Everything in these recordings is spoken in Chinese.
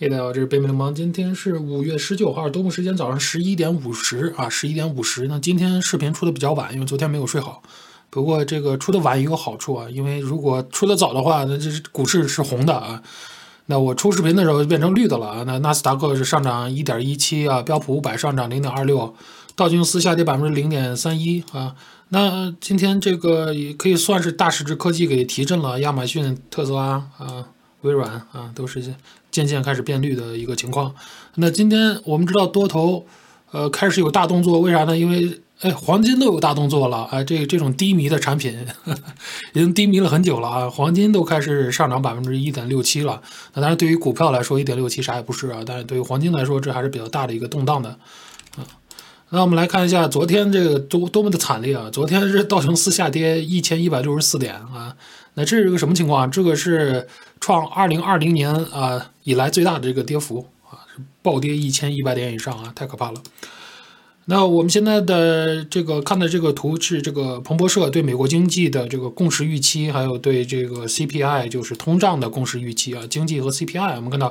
大家好，这是北美流氓。今天是五月十九号，东部时间早上十一点五十啊，十一点五十。那今天视频出的比较晚，因为昨天没有睡好。不过这个出的晚也有好处啊，因为如果出的早的话，那这股市是红的啊。那我出视频的时候就变成绿的了啊。那纳斯达克是上涨一点一七啊，标普五百上涨零点二六，道琼斯下跌百分之零点三一啊。那今天这个也可以算是大市值科技给提振了，亚马逊、特斯拉啊。微软啊，都是渐渐开始变绿的一个情况。那今天我们知道多头，呃，开始有大动作，为啥呢？因为哎，黄金都有大动作了啊！这这种低迷的产品 已经低迷了很久了啊，黄金都开始上涨百分之一点六七了。那当然，对于股票来说，一点六七啥也不是啊，但是对于黄金来说，这还是比较大的一个动荡的。那我们来看一下昨天这个多多么的惨烈啊！昨天是道琼斯下跌一千一百六十四点啊。那这是个什么情况啊？这个是创二零二零年啊以来最大的这个跌幅啊，暴跌一千一百点以上啊，太可怕了。那我们现在的这个看的这个图是这个彭博社对美国经济的这个共识预期，还有对这个 CPI 就是通胀的共识预期啊，经济和 CPI，我们看到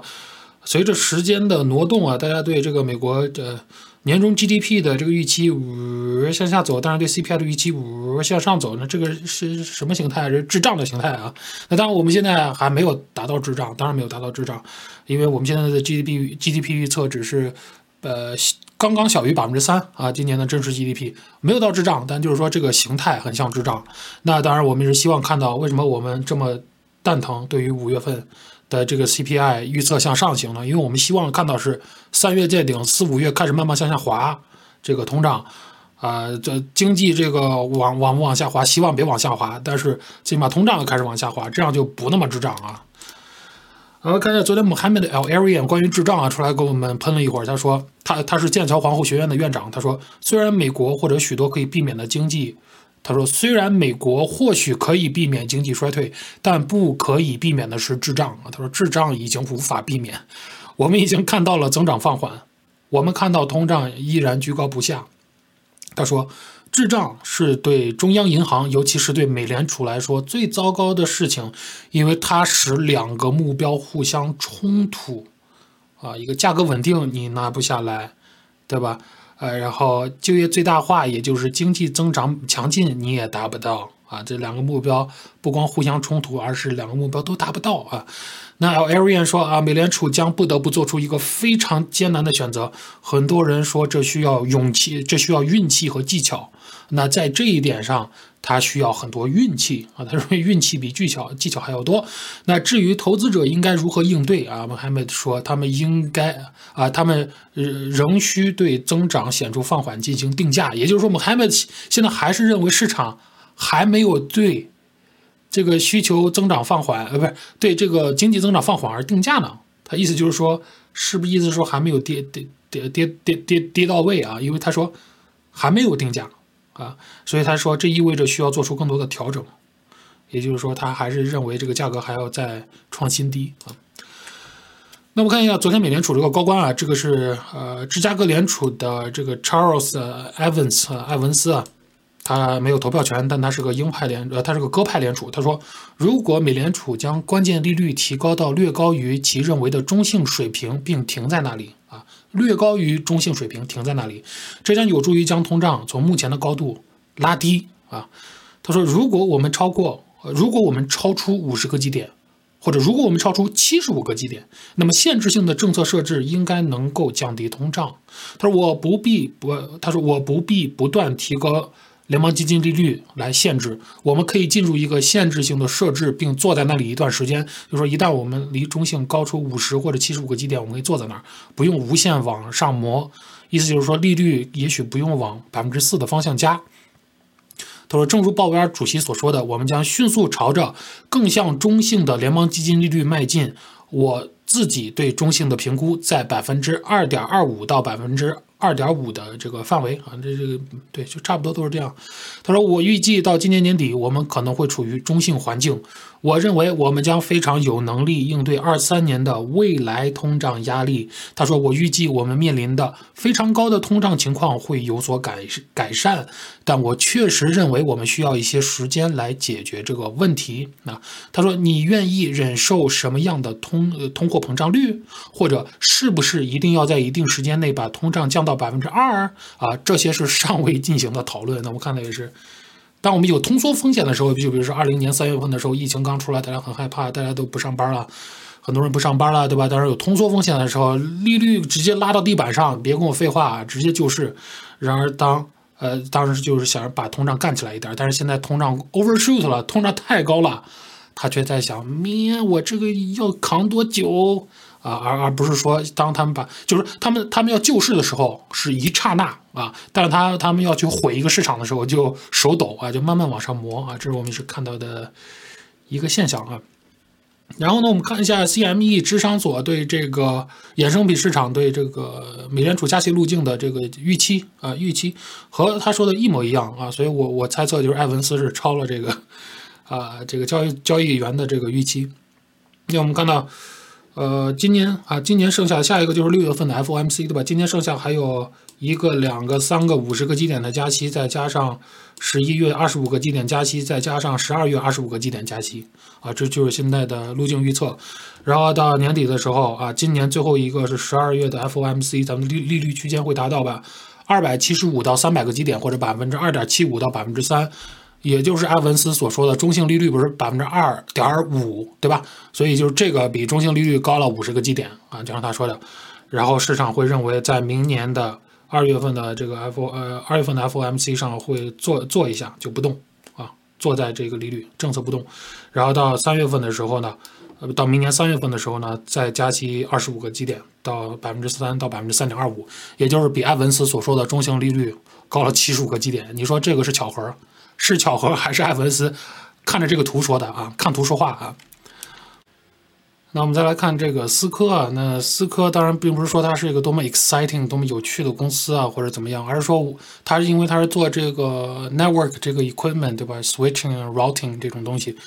随着时间的挪动啊，大家对这个美国的。年终 GDP 的这个预期呜向下走，当然对 CPI 的预期呜向上走，那这个是什么形态？是滞胀的形态啊？那当然我们现在还没有达到滞胀，当然没有达到滞胀，因为我们现在的 GDP GDP 预测只是呃刚刚小于百分之三啊，今年的真实 GDP 没有到滞胀，但就是说这个形态很像滞胀。那当然我们是希望看到为什么我们这么蛋疼？对于五月份。的这个 CPI 预测向上行了，因为我们希望看到是三月见顶，四五月开始慢慢向下滑，这个通胀，啊，这经济这个往往不往下滑，希望别往下滑，但是起码通胀开始往下滑，这样就不那么滞胀啊。好，看一下昨天 Mohammed Al Arian 关于滞胀啊出来给我们喷了一会儿，他说他他是剑桥皇后学院的院长，他说虽然美国或者许多可以避免的经济。他说：“虽然美国或许可以避免经济衰退，但不可以避免的是滞胀啊。”他说：“滞胀已经无法避免，我们已经看到了增长放缓，我们看到通胀依然居高不下。”他说：“滞胀是对中央银行，尤其是对美联储来说最糟糕的事情，因为它使两个目标互相冲突啊，一个价格稳定你拿不下来，对吧？”呃，然后就业最大化，也就是经济增长强劲，你也达不到啊。这两个目标不光互相冲突，而是两个目标都达不到啊。那 Arian 说啊，美联储将不得不做出一个非常艰难的选择。很多人说这需要勇气，这需要运气和技巧。那在这一点上。他需要很多运气啊，他认为运气比技巧技巧还要多。那至于投资者应该如何应对啊我们还没说，他们应该啊，他们仍需对增长显著放缓进行定价。也就是说我们还没现在还是认为市场还没有对这个需求增长放缓，呃，不是对这个经济增长放缓而定价呢？他意思就是说，是不是意思说还没有跌跌跌跌跌跌跌到位啊？因为他说还没有定价。啊，所以他说这意味着需要做出更多的调整，也就是说他还是认为这个价格还要再创新低啊。那我看一下昨天美联储这个高官啊，这个是呃芝加哥联储的这个 Charles Evans 艾文斯啊，他没有投票权，但他是个鹰派联呃他是个鸽派联储。他说，如果美联储将关键利率提高到略高于其认为的中性水平，并停在那里啊。略高于中性水平，停在那里，这将有助于将通胀从目前的高度拉低啊。他说，如果我们超过，如果我们超出五十个基点，或者如果我们超出七十五个基点，那么限制性的政策设置应该能够降低通胀。他说，我不必不，他说我不必不断提高。联邦基金利率来限制，我们可以进入一个限制性的设置，并坐在那里一段时间。就说一旦我们离中性高出五十或者七十五个基点，我们可以坐在那儿，不用无限往上磨。意思就是说，利率也许不用往百分之四的方向加。他说，正如鲍威尔主席所说的，我们将迅速朝着更向中性的联邦基金利率迈进。我自己对中性的评估在百分之二点二五到百分之。二点五的这个范围啊，这这个对，就差不多都是这样。他说，我预计到今年年底，我们可能会处于中性环境。我认为我们将非常有能力应对二三年的未来通胀压力。他说，我预计我们面临的非常高的通胀情况会有所改改善，但我确实认为我们需要一些时间来解决这个问题。啊，他说，你愿意忍受什么样的通呃通货膨胀率，或者是不是一定要在一定时间内把通胀降到百分之二啊？这些是尚未进行的讨论。那我看到也是。当我们有通缩风险的时候，就比如说二零年三月份的时候，疫情刚出来，大家很害怕，大家都不上班了，很多人不上班了，对吧？当时有通缩风险的时候，利率直接拉到地板上，别跟我废话，直接救市。然而当呃当时就是想把通胀干起来一点，但是现在通胀 overshoot 了，通胀太高了，他却在想，咩，我这个要扛多久？啊，而而不是说，当他们把，就是他们他们要救市的时候，是一刹那啊，但是他他们要去毁一个市场的时候，就手抖啊，就慢慢往上磨啊，这是我们是看到的一个现象啊。然后呢，我们看一下 CME 智商所对这个衍生品市场对这个美联储加息路径的这个预期啊，预期和他说的一模一样啊，所以我我猜测就是艾文斯是超了这个啊这个交易交易员的这个预期。那我们看到。呃，今年啊，今年剩下下一个就是六月份的 FOMC，对吧？今年剩下还有一个、两个、三个五十个基点的加息，再加上十一月二十五个基点加息，再加上十二月二十五个基点加息，啊，这就是现在的路径预测。然后到年底的时候啊，今年最后一个是十二月的 FOMC，咱们利利率区间会达到吧，二百七十五到三百个基点，或者百分之二点七五到百分之三。也就是埃文斯所说的中性利率不是百分之二点五，对吧？所以就是这个比中性利率高了五十个基点啊，就像他说的。然后市场会认为在明年的二月份的这个 F 呃二月份的 FOMC 上会做做一下就不动啊，坐在这个利率政策不动。然后到三月份的时候呢，呃到明年三月份的时候呢，再加息二十五个基点到百分之三到百分之三点二五，也就是比埃文斯所说的中性利率高了七十五个基点。你说这个是巧合？是巧合还是艾文斯看着这个图说的啊？看图说话啊。那我们再来看这个思科啊，那思科当然并不是说它是一个多么 exciting、多么有趣的公司啊，或者怎么样，而是说它是因为它是做这个 network 这个 equipment 对吧？switching、routing 这种东西。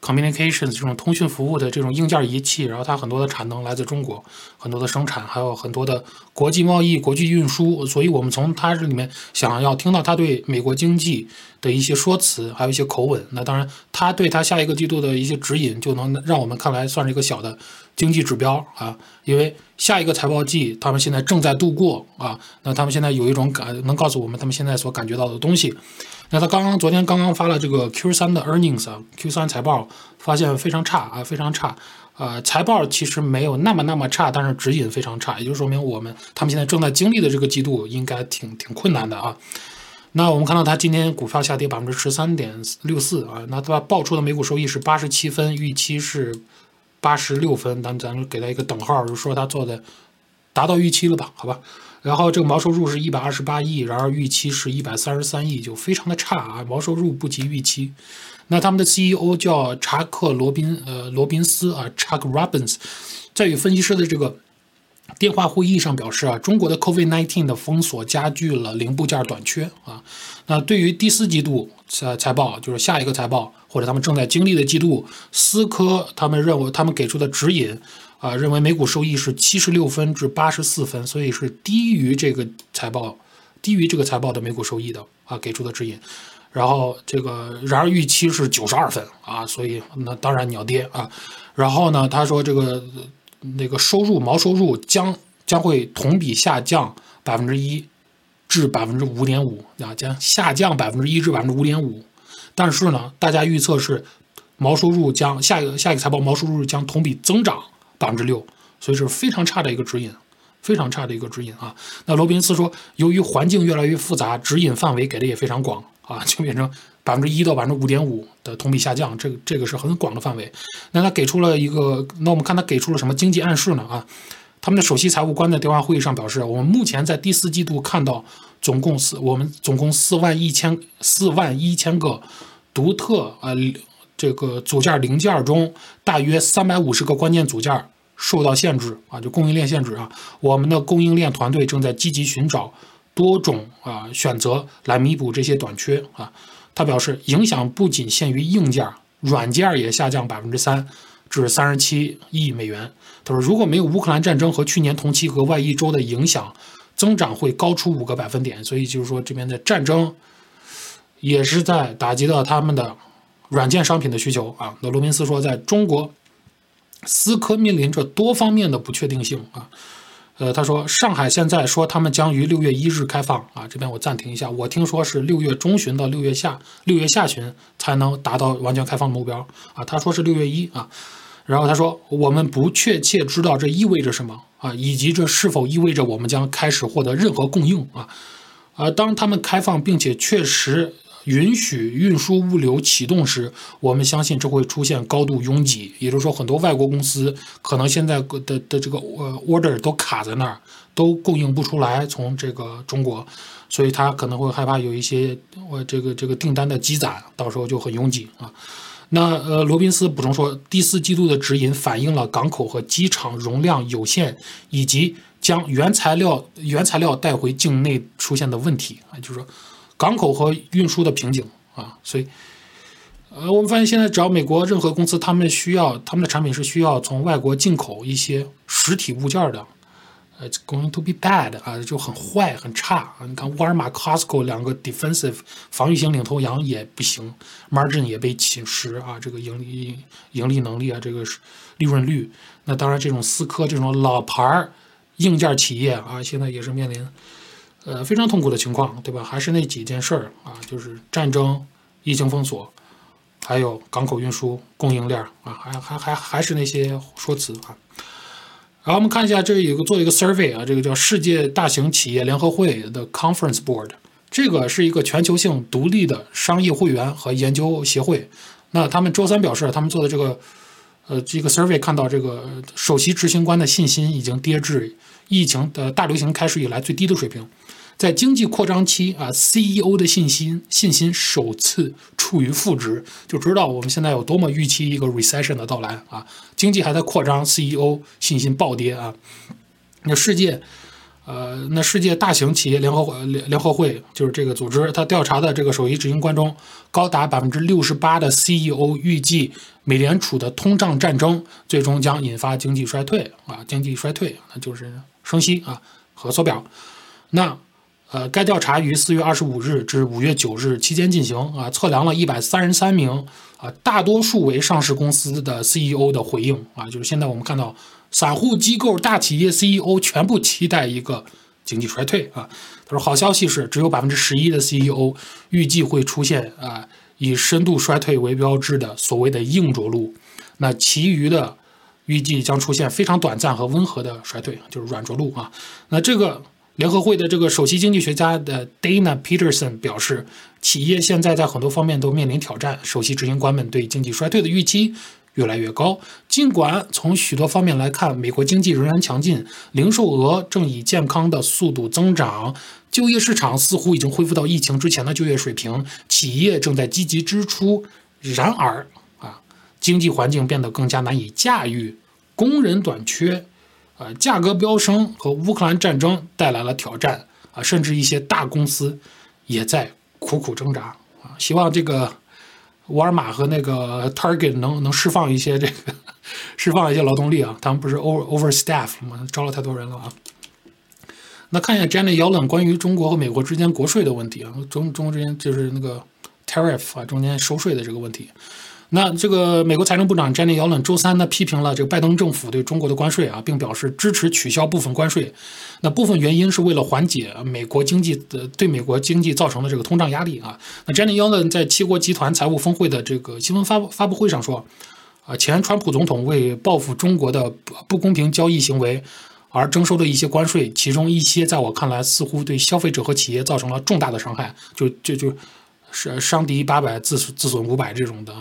Communications 这种通讯服务的这种硬件仪器，然后它很多的产能来自中国，很多的生产，还有很多的国际贸易、国际运输，所以我们从它这里面想要听到它对美国经济的一些说辞，还有一些口吻。那当然，它对它下一个季度的一些指引，就能让我们看来算是一个小的经济指标啊，因为下一个财报季他们现在正在度过啊，那他们现在有一种感，能告诉我们他们现在所感觉到的东西。那他刚刚昨天刚刚发了这个 Q 三的 earnings 啊，Q 三财报发现非常差啊，非常差。呃，财报其实没有那么那么差，但是指引非常差，也就说明我们他们现在正在经历的这个季度应该挺挺困难的啊。那我们看到它今天股票下跌百分之十三点六四啊，那它报出的每股收益是八十七分，预期是八十六分，咱咱给它一个等号，就说它做的达到预期了吧？好吧。然后这个毛收入是一百二十八亿，然而预期是一百三十三亿，就非常的差啊，毛收入不及预期。那他们的 CEO 叫查克罗宾，呃，罗宾斯啊，Chuck Robbins，在与分析师的这个电话会议上表示啊，中国的 COVID-19 的封锁加剧了零部件短缺啊。那对于第四季度财财报，就是下一个财报或者他们正在经历的季度，思科他们认为他们给出的指引。啊，认为每股收益是七十六分至八十四分，所以是低于这个财报，低于这个财报的每股收益的啊，给出的指引。然后这个，然而预期是九十二分啊，所以那当然你要跌啊。然后呢，他说这个那个收入毛收入将将会同比下降百分之一至百分之五点五啊，将下降百分之一至百分之五点五。但是呢，大家预测是毛收入将下一个下一个财报毛收入将同比增长。百分之六，所以是非常差的一个指引，非常差的一个指引啊。那罗宾斯说，由于环境越来越复杂，指引范围给的也非常广啊，就变成百分之一到百分之五点五的同比下降，这个这个是很广的范围。那他给出了一个，那我们看他给出了什么经济暗示呢？啊，他们的首席财务官在电话会议上表示，我们目前在第四季度看到总共四，我们总共四万一千四万一千个独特呃。这个组件零件中，大约三百五十个关键组件受到限制啊，就供应链限制啊。我们的供应链团队正在积极寻找多种啊选择来弥补这些短缺啊。他表示，影响不仅限于硬件，软件也下降百分之三，至三十七亿美元。他说，如果没有乌克兰战争和去年同期额外一周的影响，增长会高出五个百分点。所以就是说，这边的战争也是在打击到他们的软件商品的需求啊。那罗宾斯说，在中国，思科面临着多方面的不确定性啊。呃，他说上海现在说他们将于六月一日开放啊，这边我暂停一下，我听说是六月中旬到六月下六月下旬才能达到完全开放的目标啊，他说是六月一啊，然后他说我们不确切知道这意味着什么啊，以及这是否意味着我们将开始获得任何供应啊，而，当他们开放并且确实。允许运输物流启动时，我们相信这会出现高度拥挤，也就是说，很多外国公司可能现在的的这个呃 order 都卡在那儿，都供应不出来从这个中国，所以他可能会害怕有一些呃这个这个订单的积攒，到时候就很拥挤啊。那呃罗宾斯补充说，第四季度的指引反映了港口和机场容量有限，以及将原材料原材料带回境内出现的问题啊，就是说。港口和运输的瓶颈啊，所以，呃，我们发现现在只要美国任何公司，他们需要他们的产品是需要从外国进口一些实体物件的，呃，going to be bad 啊，就很坏很差啊。你看沃尔玛、Costco 两个 defensive 防御型领头羊也不行，margin 也被侵蚀啊，这个盈利盈利能力啊，这个利润率。那当然，这种思科这种老牌硬件企业啊，现在也是面临。呃，非常痛苦的情况，对吧？还是那几件事儿啊，就是战争、疫情封锁，还有港口运输、供应链啊，还还还还是那些说辞啊。然后我们看一下，这有个做一个 survey 啊，这个叫世界大型企业联合会的 Conference Board，这个是一个全球性独立的商业会员和研究协会。那他们周三表示，他们做的这个呃这个 survey 看到这个首席执行官的信心已经跌至疫情的大流行开始以来最低的水平。在经济扩张期啊，CEO 的信心信心首次处于负值，就知道我们现在有多么预期一个 recession 的到来啊。经济还在扩张，CEO 信心暴跌啊。那世界，呃，那世界大型企业联合会联联合会就是这个组织，它调查的这个首席执行官中，高达百分之六十八的 CEO 预计美联储的通胀战争最终将引发经济衰退啊，经济衰退那就是升息啊和缩表，那。呃，该调查于四月二十五日至五月九日期间进行啊，测量了一百三十三名啊，大多数为上市公司的 CEO 的回应啊，就是现在我们看到散户机构、大企业 CEO 全部期待一个经济衰退啊。他说，好消息是只有百分之十一的 CEO 预计会出现啊以深度衰退为标志的所谓的硬着陆，那其余的预计将出现非常短暂和温和的衰退，就是软着陆啊。那这个。联合会的这个首席经济学家的 Dana Peterson 表示，企业现在在很多方面都面临挑战。首席执行官们对经济衰退的预期越来越高。尽管从许多方面来看，美国经济仍然强劲，零售额正以健康的速度增长，就业市场似乎已经恢复到疫情之前的就业水平，企业正在积极支出。然而，啊，经济环境变得更加难以驾驭，工人短缺。啊，价格飙升和乌克兰战争带来了挑战啊，甚至一些大公司也在苦苦挣扎啊。希望这个沃尔玛和那个 Target 能能释放一些这个释放一些劳动力啊，他们不是 over overstaff 吗？招了太多人了啊。那看一下 Jenny Yellen 关于中国和美国之间国税的问题啊，中中国之间就是那个 tariff 啊，中间收税的这个问题。那这个美国财政部长 Janet Yellen 周三呢批评了这个拜登政府对中国的关税啊，并表示支持取消部分关税。那部分原因是为了缓解美国经济的对美国经济造成的这个通胀压力啊。那 Janet Yellen 在七国集团财务峰会的这个新闻发发布会上说，啊，前川普总统为报复中国的不公平交易行为而征收的一些关税，其中一些在我看来似乎对消费者和企业造成了重大的伤害。就就就。是伤敌八百，自自损五百这种的。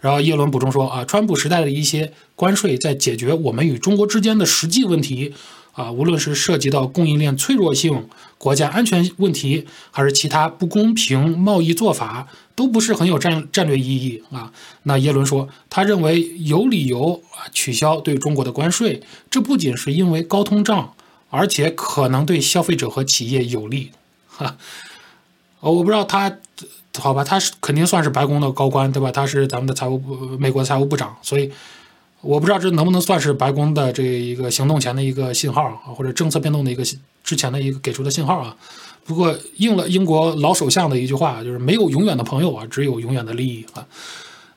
然后耶伦补充说啊，川普时代的一些关税在解决我们与中国之间的实际问题啊，无论是涉及到供应链脆弱性、国家安全问题，还是其他不公平贸易做法，都不是很有战战略意义啊。那耶伦说，他认为有理由啊取消对中国的关税，这不仅是因为高通胀，而且可能对消费者和企业有利。哈，我不知道他。好吧，他是肯定算是白宫的高官，对吧？他是咱们的财务部，美国财务部长，所以我不知道这能不能算是白宫的这一个行动前的一个信号啊，或者政策变动的一个之前的一个给出的信号啊。不过应了英国老首相的一句话，就是没有永远的朋友啊，只有永远的利益啊。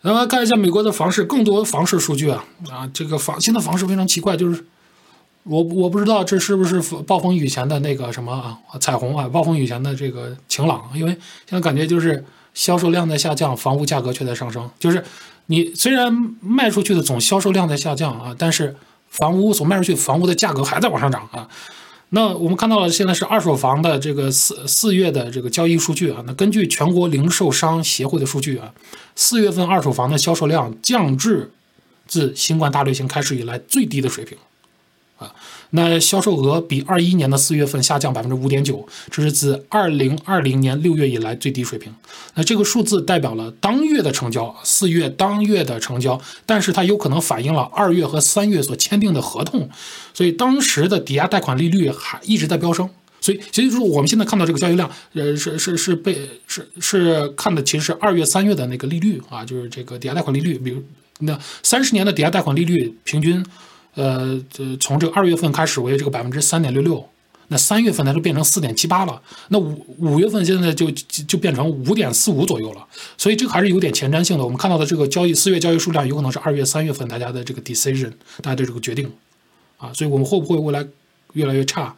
那么看一下美国的房市，更多房市数据啊啊，这个房现在房市非常奇怪，就是我我不知道这是不是暴风雨前的那个什么啊彩虹啊，暴风雨前的这个晴朗，因为现在感觉就是。销售量在下降，房屋价格却在上升。就是你虽然卖出去的总销售量在下降啊，但是房屋所卖出去房屋的价格还在往上涨啊。那我们看到了现在是二手房的这个四四月的这个交易数据啊。那根据全国零售商协会的数据啊，四月份二手房的销售量降至自新冠大流行开始以来最低的水平。那销售额比二一年的四月份下降百分之五点九，这是自二零二零年六月以来最低水平。那这个数字代表了当月的成交，四月当月的成交，但是它有可能反映了二月和三月所签订的合同，所以当时的抵押贷款利率还一直在飙升。所以，其实说我们现在看到这个交易量，呃，是是是被是是看的其实是二月三月的那个利率啊，就是这个抵押贷款利率，比如那三十年的抵押贷款利率平均。呃，这从这个二月份开始为这个百分之三点六六，那三月份它就变成四点七八了，那五五月份现在就就变成五点四五左右了，所以这个还是有点前瞻性的。我们看到的这个交易四月交易数量有可能是二月三月份大家的这个 decision，大家的这个决定啊，所以我们会不会未来越来越差？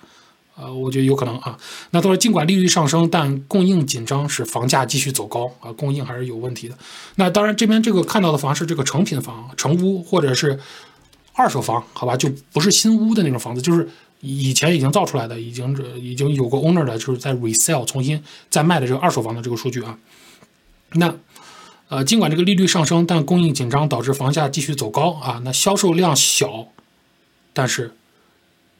呃，我觉得有可能啊。那他说，尽管利率上升，但供应紧张使房价继续走高啊，供应还是有问题的。那当然，这边这个看到的房是这个成品房、成屋或者是。二手房，好吧，就不是新屋的那种房子，就是以前已经造出来的，已经这已经有过 owner 的，就是在 resell 重新再卖的这个二手房的这个数据啊。那呃，尽管这个利率上升，但供应紧张导致房价继续走高啊。那销售量小，但是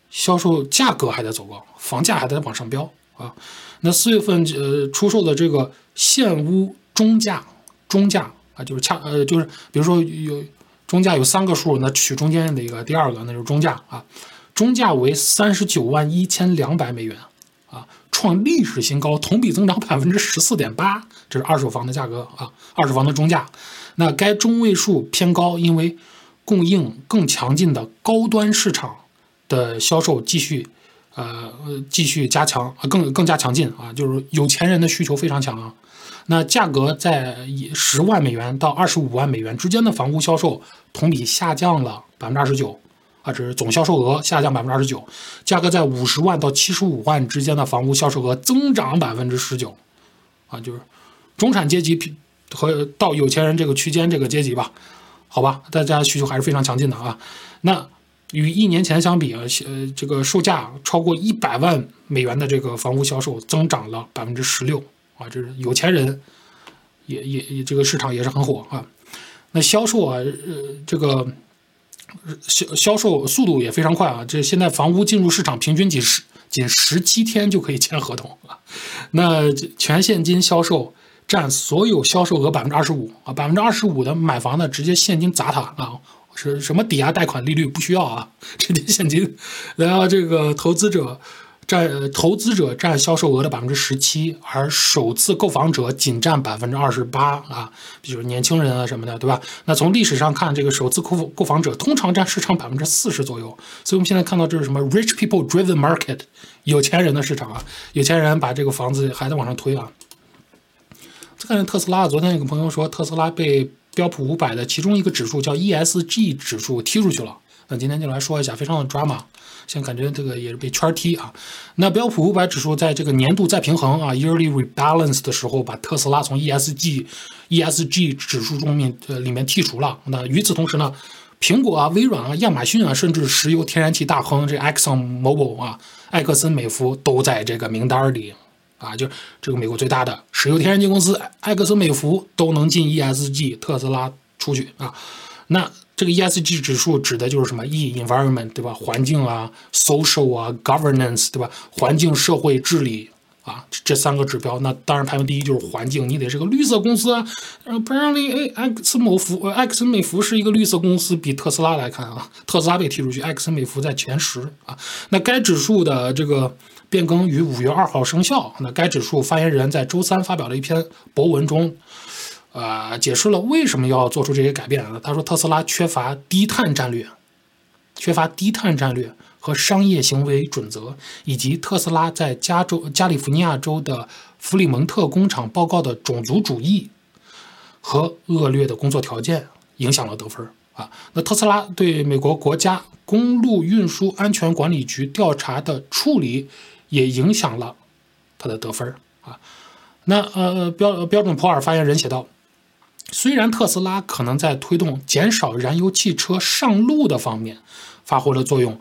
销售价格还在走高，房价还在往上飙啊。那四月份呃出售的这个现屋中价，中价啊，就是恰呃就是比如说有。中价有三个数，那取中间的一个第二个，那就是中价啊。中价为三十九万一千两百美元啊，创历史新高，同比增长百分之十四点八。这是二手房的价格啊，二手房的中价。那该中位数偏高，因为供应更强劲的高端市场的销售继续呃继续加强啊，更更加强劲啊，就是有钱人的需求非常强啊。那价格在十万美元到二十五万美元之间的房屋销售同比下降了百分之二十九，啊，这是总销售额下降百分之二十九。价格在五十万到七十五万之间的房屋销售额增长百分之十九，啊，就是中产阶级和到有钱人这个区间这个阶级吧，好吧，大家需求还是非常强劲的啊。那与一年前相比啊，呃，这个售价超过一百万美元的这个房屋销售增长了百分之十六。啊，这是有钱人，也也也这个市场也是很火啊。那销售啊，呃，这个销销售速度也非常快啊。这现在房屋进入市场平均仅十仅十七天就可以签合同啊。那全现金销售占所有销售额百分之二十五啊，百分之二十五的买房的直接现金砸他啊，是什么抵押贷款利率不需要啊，直接现金。然后这个投资者。占投资者占销售额的百分之十七，而首次购房者仅占百分之二十八啊，比如年轻人啊什么的，对吧？那从历史上看，这个首次购购房者通常占市场百分之四十左右，所以我们现在看到这是什么 rich people driven market，有钱人的市场啊，有钱人把这个房子还在往上推啊。再看特斯拉，昨天有个朋友说特斯拉被标普五百的其中一个指数叫 ESG 指数踢出去了，那今天就来说一下，非常的 drama。现在感觉这个也是被圈踢啊。那标普五百指数在这个年度再平衡啊 （yearly rebalance） 的时候，把特斯拉从 ESG ESG 指数中面呃里面剔除了。那与此同时呢，苹果啊、微软啊、亚马逊啊，甚至石油天然气大亨这 Exxon Mobil 啊、埃克森美孚都在这个名单里啊，就这个美国最大的石油天然气公司埃克森美孚都能进 ESG，特斯拉出去啊。那这个 ESG 指数指的就是什么？E environment 对吧？环境啊，social 啊，governance 对吧？环境、社会治理啊，这三个指标。那当然排名第一就是环境，你得是个绿色公司啊。Apparently，哎，埃克森美孚，埃克森美孚是一个绿色公司，比特斯拉来看啊，特斯拉被踢出去，埃克森美孚在前十啊。那该指数的这个变更于五月二号生效。那该指数发言人在周三发表了一篇博文中。呃，解释了为什么要做出这些改变。他说，特斯拉缺乏低碳战略，缺乏低碳战略和商业行为准则，以及特斯拉在加州、加利福尼亚州的弗里蒙特工厂报告的种族主义和恶劣的工作条件影响了得分啊。那特斯拉对美国国家公路运输安全管理局调查的处理也影响了他的得分啊。那呃，标标准普尔发言人写道。虽然特斯拉可能在推动减少燃油汽车上路的方面发挥了作用，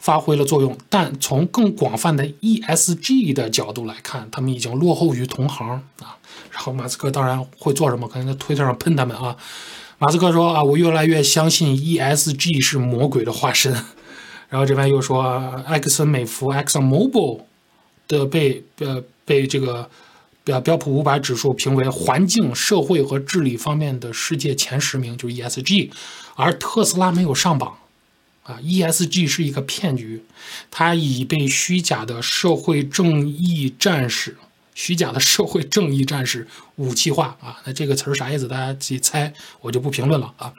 发挥了作用，但从更广泛的 ESG 的角度来看，他们已经落后于同行啊。然后马斯克当然会做什么？可能在推特上喷他们啊。马斯克说啊，我越来越相信 ESG 是魔鬼的化身。然后这边又说，埃克森美孚 （Exxon Mobile 的被呃被这个。标标普五百指数评为环境、社会和治理方面的世界前十名，就是 ESG，而特斯拉没有上榜，啊，ESG 是一个骗局，它已被虚假的社会正义战士、虚假的社会正义战士武器化啊，那这个词儿啥意思？大家自己猜，我就不评论了啊。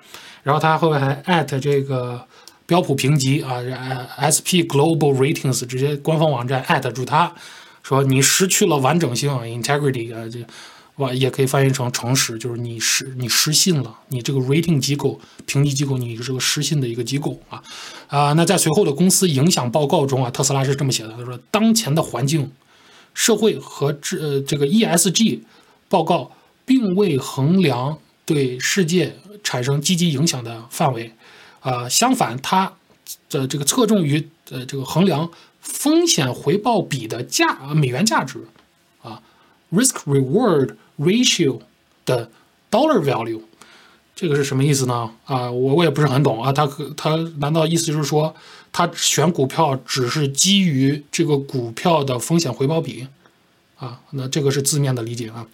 然后他后面还艾特这个标普评级啊，SP Global Ratings 直接官方网站艾特住他。说你失去了完整性，integrity 啊，这也可以翻译成诚实，就是你失你失信了，你这个 rating 机构评级机构，你是个失信的一个机构啊啊。那在随后的公司影响报告中啊，特斯拉是这么写的，他说当前的环境、社会和这呃这个 ESG 报告并未衡量对世界产生积极影响的范围啊，相反，它的这个侧重于呃这个衡量。风险回报比的价美元价值啊，risk reward ratio 的 dollar value，这个是什么意思呢？啊，我我也不是很懂啊。他他难道意思就是说，他选股票只是基于这个股票的风险回报比啊？那这个是字面的理解啊。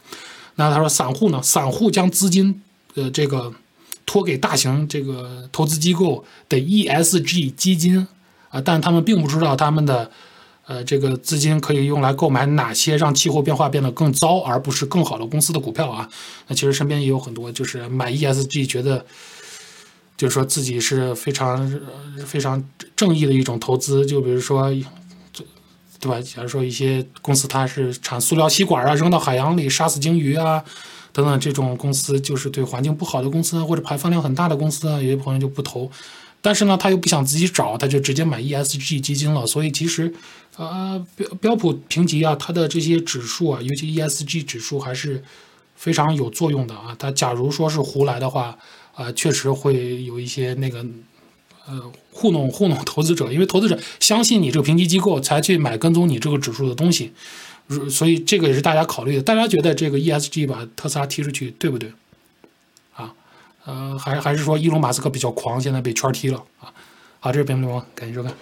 那他说散户呢？散户将资金呃这个托给大型这个投资机构的 ESG 基金。啊，但他们并不知道他们的，呃，这个资金可以用来购买哪些让气候变化变得更糟，而不是更好的公司的股票啊。那其实身边也有很多，就是买 ESG，觉得就是说自己是非常非常正义的一种投资。就比如说，对吧？假如说一些公司它是产塑料吸管啊，扔到海洋里杀死鲸鱼啊，等等，这种公司就是对环境不好的公司或者排放量很大的公司啊，有些朋友就不投。但是呢，他又不想自己找，他就直接买 ESG 基金了。所以其实，呃，标标普评级啊，它的这些指数啊，尤其 ESG 指数还是非常有作用的啊。它假如说是胡来的话，啊，确实会有一些那个，呃，糊弄糊弄投资者，因为投资者相信你这个评级机构才去买跟踪你这个指数的东西，所以这个也是大家考虑的。大家觉得这个 ESG 把特斯拉踢出去，对不对？呃，还还是说伊隆马斯克比较狂，现在被圈踢了啊。好，这是本内容，感谢收看。